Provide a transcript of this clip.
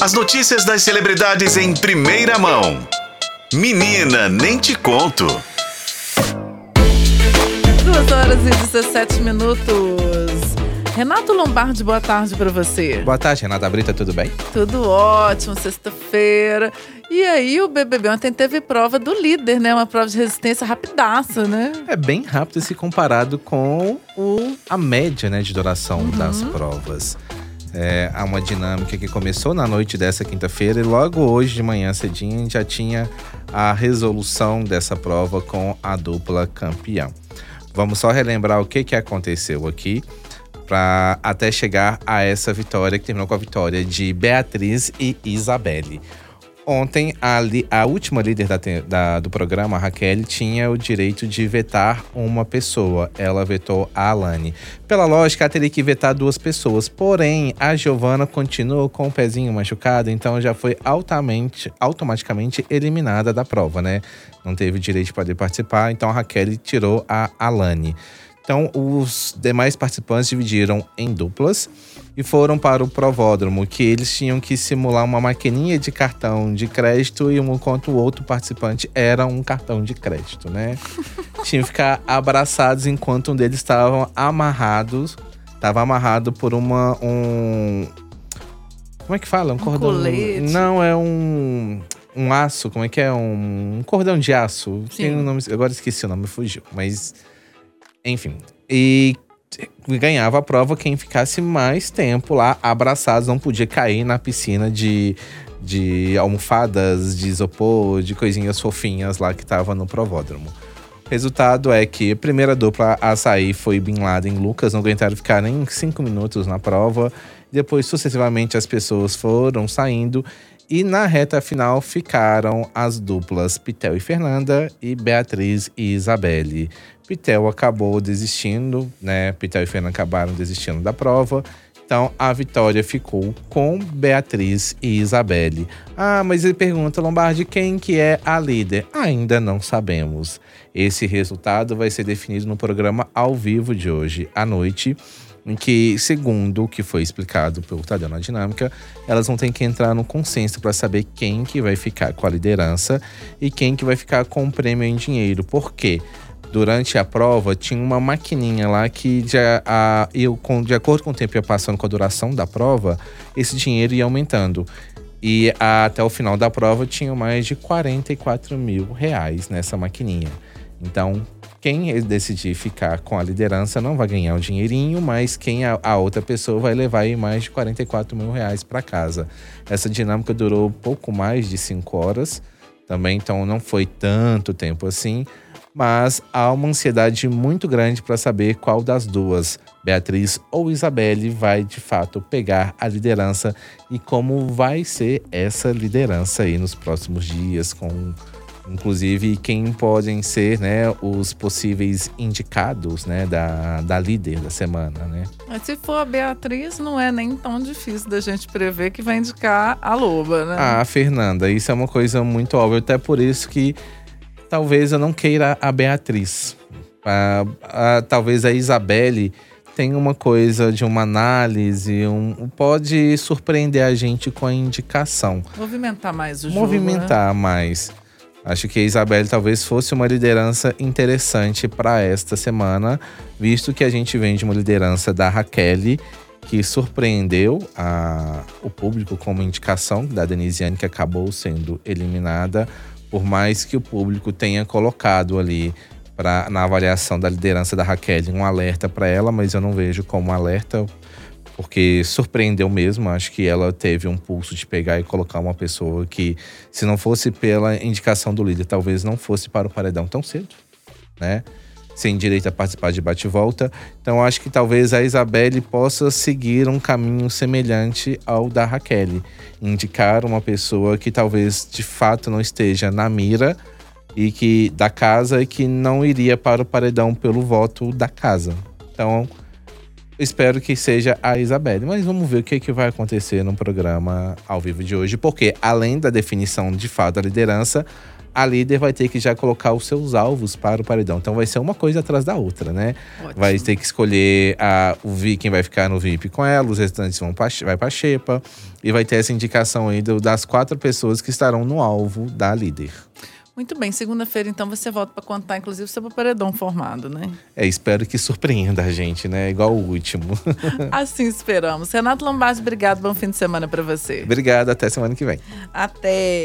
As notícias das celebridades em primeira mão. Menina, nem te conto. 2 horas e 17 minutos. Renato Lombardi, boa tarde para você. Boa tarde, Renata Brita, tudo bem? Tudo ótimo, sexta-feira. E aí, o BBB ontem teve prova do líder, né? Uma prova de resistência rapidaça, né? É bem rápido se comparado com o, a média né, de duração uhum. das provas. É, há uma dinâmica que começou na noite dessa quinta-feira e logo hoje de manhã cedinho já tinha a resolução dessa prova com a dupla campeã. Vamos só relembrar o que, que aconteceu aqui para até chegar a essa vitória, que terminou com a vitória de Beatriz e Isabelle. Ontem, a, a última líder da, da, do programa, a Raquel, tinha o direito de vetar uma pessoa. Ela vetou a Alane. Pela lógica, ela teria que vetar duas pessoas. Porém, a Giovana continuou com o pezinho machucado, então já foi altamente, automaticamente eliminada da prova, né? Não teve direito de poder participar, então a Raquel tirou a Alane. Então, os demais participantes dividiram em duplas e foram para o provódromo, que eles tinham que simular uma maquininha de cartão de crédito e um enquanto o outro participante era um cartão de crédito, né? Tinham que ficar abraçados enquanto um deles estava amarrados, estava amarrado por uma um como é que fala? Um, um cordão. Colete. Não, é um um aço, como é que é? Um, um cordão de aço. Sim. Tem um nome, agora esqueci o nome, fugiu, mas enfim. E ganhava a prova quem ficasse mais tempo lá abraçados, não podia cair na piscina de, de almofadas, de isopor, de coisinhas fofinhas lá que tava no provódromo. Resultado é que a primeira dupla a sair foi Bin Laden e Lucas, não aguentaram ficar nem cinco minutos na prova. Depois, sucessivamente, as pessoas foram saindo e na reta final ficaram as duplas Pitel e Fernanda e Beatriz e Isabelle. Pitel acabou desistindo, né? Pitel e Fernanda acabaram desistindo da prova. Então a vitória ficou com Beatriz e Isabelle. Ah, mas ele pergunta, Lombardi, quem que é a líder? Ainda não sabemos. Esse resultado vai ser definido no programa ao vivo de hoje à noite em que, segundo o que foi explicado pelo Tadeu na dinâmica, elas vão ter que entrar no consenso para saber quem que vai ficar com a liderança e quem que vai ficar com o prêmio em dinheiro. Por quê? Durante a prova, tinha uma maquininha lá que, de, a, eu, com, de acordo com o tempo ia passando com a duração da prova, esse dinheiro ia aumentando. E a, até o final da prova, tinha mais de 44 mil reais nessa maquininha. Então, quem decidir ficar com a liderança não vai ganhar o dinheirinho, mas quem a, a outra pessoa vai levar aí mais de 44 mil reais para casa. Essa dinâmica durou pouco mais de cinco horas também, então não foi tanto tempo assim. Mas há uma ansiedade muito grande para saber qual das duas, Beatriz ou Isabelle, vai de fato pegar a liderança e como vai ser essa liderança aí nos próximos dias, com inclusive quem podem ser né, os possíveis indicados né, da, da líder da semana. Né? Mas se for a Beatriz, não é nem tão difícil da gente prever que vai indicar a Loba, né? Ah, Fernanda, isso é uma coisa muito óbvia, até por isso que talvez eu não queira a Beatriz. Ah, ah, talvez a Isabelle tenha uma coisa de uma análise, um, pode surpreender a gente com a indicação. Movimentar mais o jogo. Movimentar né? mais. Acho que a Isabelle talvez fosse uma liderança interessante para esta semana, visto que a gente vem de uma liderança da Raquel, que surpreendeu a, o público com uma indicação da Denisiane, que acabou sendo eliminada, por mais que o público tenha colocado ali pra, na avaliação da liderança da Raquel um alerta para ela, mas eu não vejo como alerta porque surpreendeu mesmo. Acho que ela teve um pulso de pegar e colocar uma pessoa que, se não fosse pela indicação do líder, talvez não fosse para o paredão tão cedo, né? Sem direito a participar de bate-volta. Então, acho que talvez a Isabelle possa seguir um caminho semelhante ao da Raquel. Indicar uma pessoa que talvez de fato não esteja na mira e que da casa e que não iria para o paredão pelo voto da casa. Então, espero que seja a Isabelle. Mas vamos ver o que, que vai acontecer no programa ao vivo de hoje, porque além da definição de fato da liderança, a líder vai ter que já colocar os seus alvos para o paredão. Então vai ser uma coisa atrás da outra, né? Ótimo. Vai ter que escolher a, o Vi, quem vai ficar no VIP com ela, os restantes vão pra, vai pra Xepa. E vai ter essa indicação aí do- das quatro pessoas que estarão no alvo da líder. Muito bem, segunda-feira então você volta pra contar, inclusive, o paredão formado, né? É, espero que surpreenda a gente, né? Igual o último. Assim esperamos. Renato Lombardi, obrigado. Bom fim de semana pra você. Obrigado, até semana que vem. Até.